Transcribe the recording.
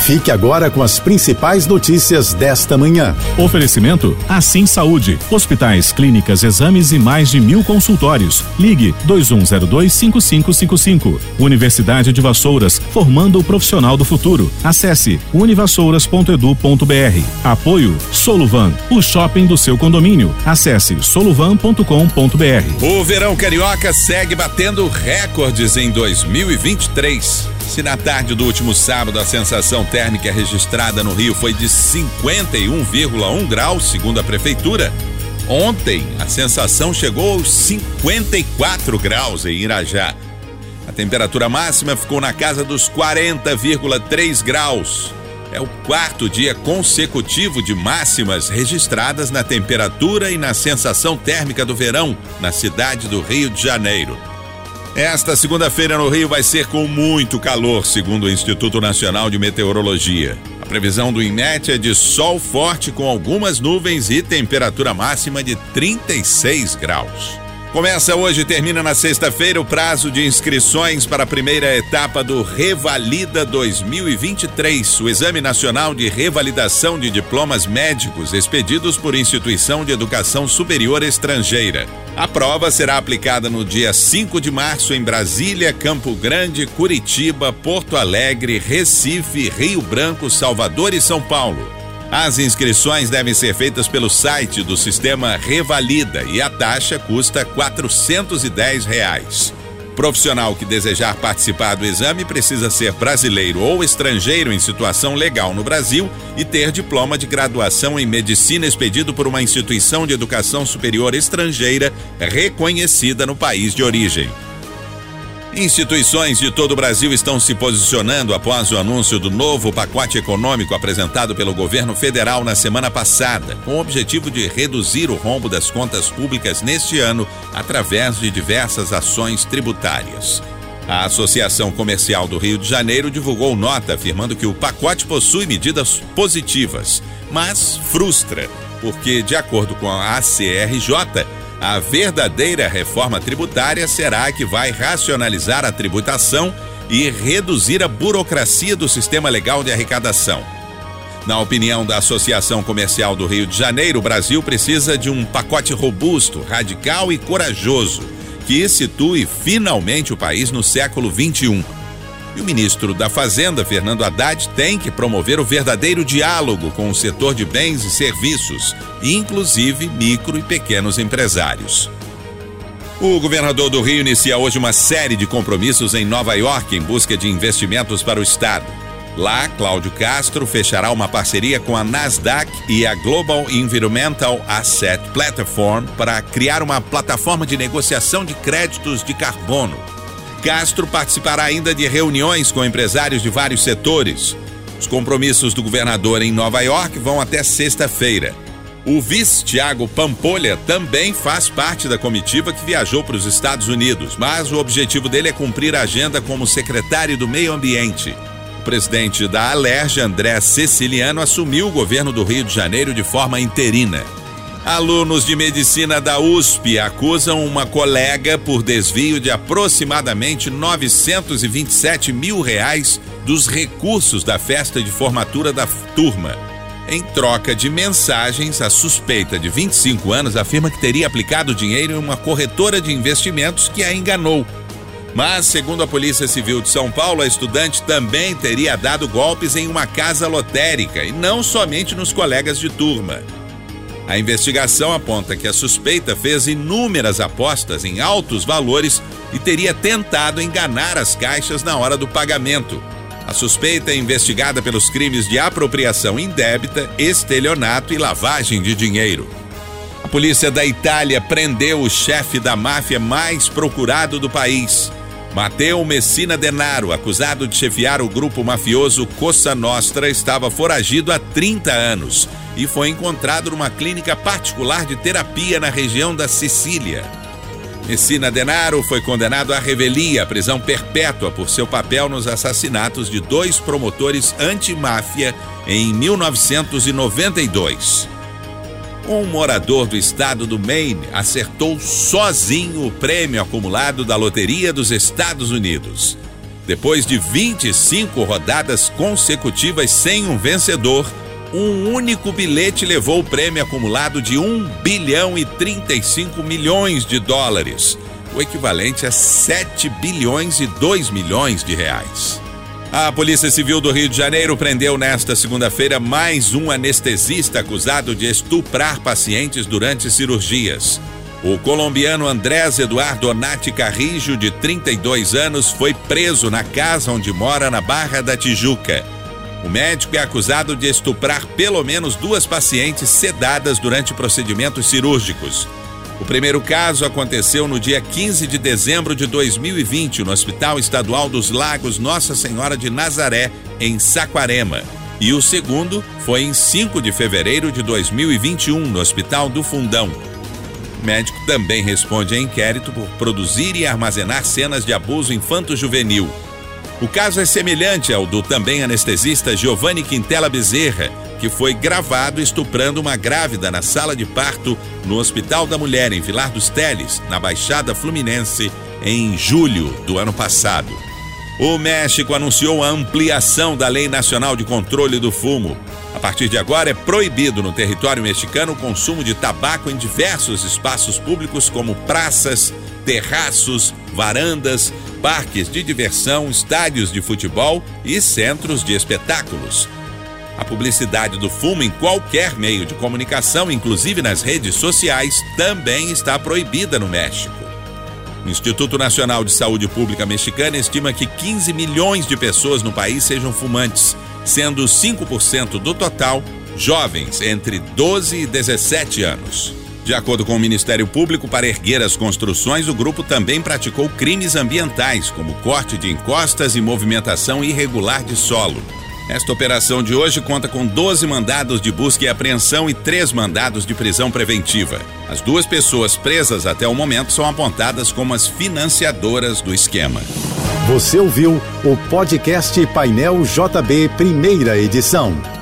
Fique agora com as principais notícias desta manhã. Oferecimento Assim Saúde. Hospitais, clínicas, exames e mais de mil consultórios. Ligue 2102-5555. Universidade de Vassouras, formando o profissional do futuro. Acesse univassouras.edu.br. Apoio Soluvan, o shopping do seu condomínio. Acesse soluvan.com.br. O verão carioca segue batendo recordes em 2023. Se na tarde do último sábado a sensação térmica registrada no Rio foi de 51,1 graus, segundo a prefeitura, ontem a sensação chegou aos 54 graus em Irajá. A temperatura máxima ficou na casa dos 40,3 graus. É o quarto dia consecutivo de máximas registradas na temperatura e na sensação térmica do verão na cidade do Rio de Janeiro. Esta segunda-feira no Rio vai ser com muito calor, segundo o Instituto Nacional de Meteorologia. A previsão do INMET é de sol forte com algumas nuvens e temperatura máxima de 36 graus. Começa hoje e termina na sexta-feira o prazo de inscrições para a primeira etapa do Revalida 2023, o Exame Nacional de Revalidação de Diplomas Médicos expedidos por instituição de educação superior estrangeira. A prova será aplicada no dia 5 de março em Brasília, Campo Grande, Curitiba, Porto Alegre, Recife, Rio Branco, Salvador e São Paulo. As inscrições devem ser feitas pelo site do sistema Revalida e a taxa custa 410 reais. Profissional que desejar participar do exame precisa ser brasileiro ou estrangeiro em situação legal no Brasil e ter diploma de graduação em medicina expedido por uma instituição de educação superior estrangeira reconhecida no país de origem. Instituições de todo o Brasil estão se posicionando após o anúncio do novo pacote econômico apresentado pelo governo federal na semana passada, com o objetivo de reduzir o rombo das contas públicas neste ano através de diversas ações tributárias. A Associação Comercial do Rio de Janeiro divulgou nota afirmando que o pacote possui medidas positivas, mas frustra, porque, de acordo com a ACRJ, a verdadeira reforma tributária será a que vai racionalizar a tributação e reduzir a burocracia do sistema legal de arrecadação. Na opinião da Associação Comercial do Rio de Janeiro, o Brasil precisa de um pacote robusto, radical e corajoso, que situe finalmente o país no século 21 e o ministro da Fazenda, Fernando Haddad, tem que promover o verdadeiro diálogo com o setor de bens e serviços, inclusive micro e pequenos empresários. O governador do Rio inicia hoje uma série de compromissos em Nova York em busca de investimentos para o estado. Lá, Cláudio Castro fechará uma parceria com a Nasdaq e a Global Environmental Asset Platform para criar uma plataforma de negociação de créditos de carbono Castro participará ainda de reuniões com empresários de vários setores. Os compromissos do governador em Nova York vão até sexta-feira. O vice Tiago Pampolha também faz parte da comitiva que viajou para os Estados Unidos, mas o objetivo dele é cumprir a agenda como secretário do Meio Ambiente. O presidente da Alerj, André Ceciliano, assumiu o governo do Rio de Janeiro de forma interina. Alunos de medicina da USP acusam uma colega por desvio de aproximadamente 927 mil reais dos recursos da festa de formatura da turma. Em troca de mensagens, a suspeita de 25 anos afirma que teria aplicado dinheiro em uma corretora de investimentos que a enganou. Mas, segundo a Polícia Civil de São Paulo, a estudante também teria dado golpes em uma casa lotérica e não somente nos colegas de turma. A investigação aponta que a suspeita fez inúmeras apostas em altos valores e teria tentado enganar as caixas na hora do pagamento. A suspeita é investigada pelos crimes de apropriação indébita, estelionato e lavagem de dinheiro. A polícia da Itália prendeu o chefe da máfia mais procurado do país. Matteo Messina Denaro, acusado de chefiar o grupo mafioso Cosa Nostra, estava foragido há 30 anos e foi encontrado numa clínica particular de terapia na região da Sicília. Messina Denaro foi condenado à revelia, prisão perpétua, por seu papel nos assassinatos de dois promotores anti-máfia em 1992. Um morador do estado do Maine acertou sozinho o prêmio acumulado da Loteria dos Estados Unidos. Depois de 25 rodadas consecutivas sem um vencedor, um único bilhete levou o prêmio acumulado de 1 bilhão e 35 milhões de dólares, o equivalente a 7 bilhões e 2 milhões de reais. A Polícia Civil do Rio de Janeiro prendeu nesta segunda-feira mais um anestesista acusado de estuprar pacientes durante cirurgias. O colombiano Andrés Eduardo Nati Carrijo, de 32 anos, foi preso na casa onde mora na Barra da Tijuca. O médico é acusado de estuprar pelo menos duas pacientes sedadas durante procedimentos cirúrgicos. O primeiro caso aconteceu no dia 15 de dezembro de 2020 no Hospital Estadual dos Lagos Nossa Senhora de Nazaré, em Saquarema. E o segundo foi em 5 de fevereiro de 2021 no Hospital do Fundão. O médico também responde a inquérito por produzir e armazenar cenas de abuso infanto-juvenil. O caso é semelhante ao do também anestesista Giovanni Quintela Bezerra, que foi gravado estuprando uma grávida na sala de parto no Hospital da Mulher, em Vilar dos Teles, na Baixada Fluminense, em julho do ano passado. O México anunciou a ampliação da Lei Nacional de Controle do Fumo. A partir de agora é proibido no território mexicano o consumo de tabaco em diversos espaços públicos, como praças, terraços, varandas, parques de diversão, estádios de futebol e centros de espetáculos. A publicidade do fumo em qualquer meio de comunicação, inclusive nas redes sociais, também está proibida no México. O Instituto Nacional de Saúde Pública Mexicana estima que 15 milhões de pessoas no país sejam fumantes, sendo 5% do total jovens entre 12 e 17 anos. De acordo com o Ministério Público, para erguer as construções, o grupo também praticou crimes ambientais, como corte de encostas e movimentação irregular de solo. Esta operação de hoje conta com 12 mandados de busca e apreensão e três mandados de prisão preventiva. As duas pessoas presas até o momento são apontadas como as financiadoras do esquema. Você ouviu o podcast Painel JB, primeira edição.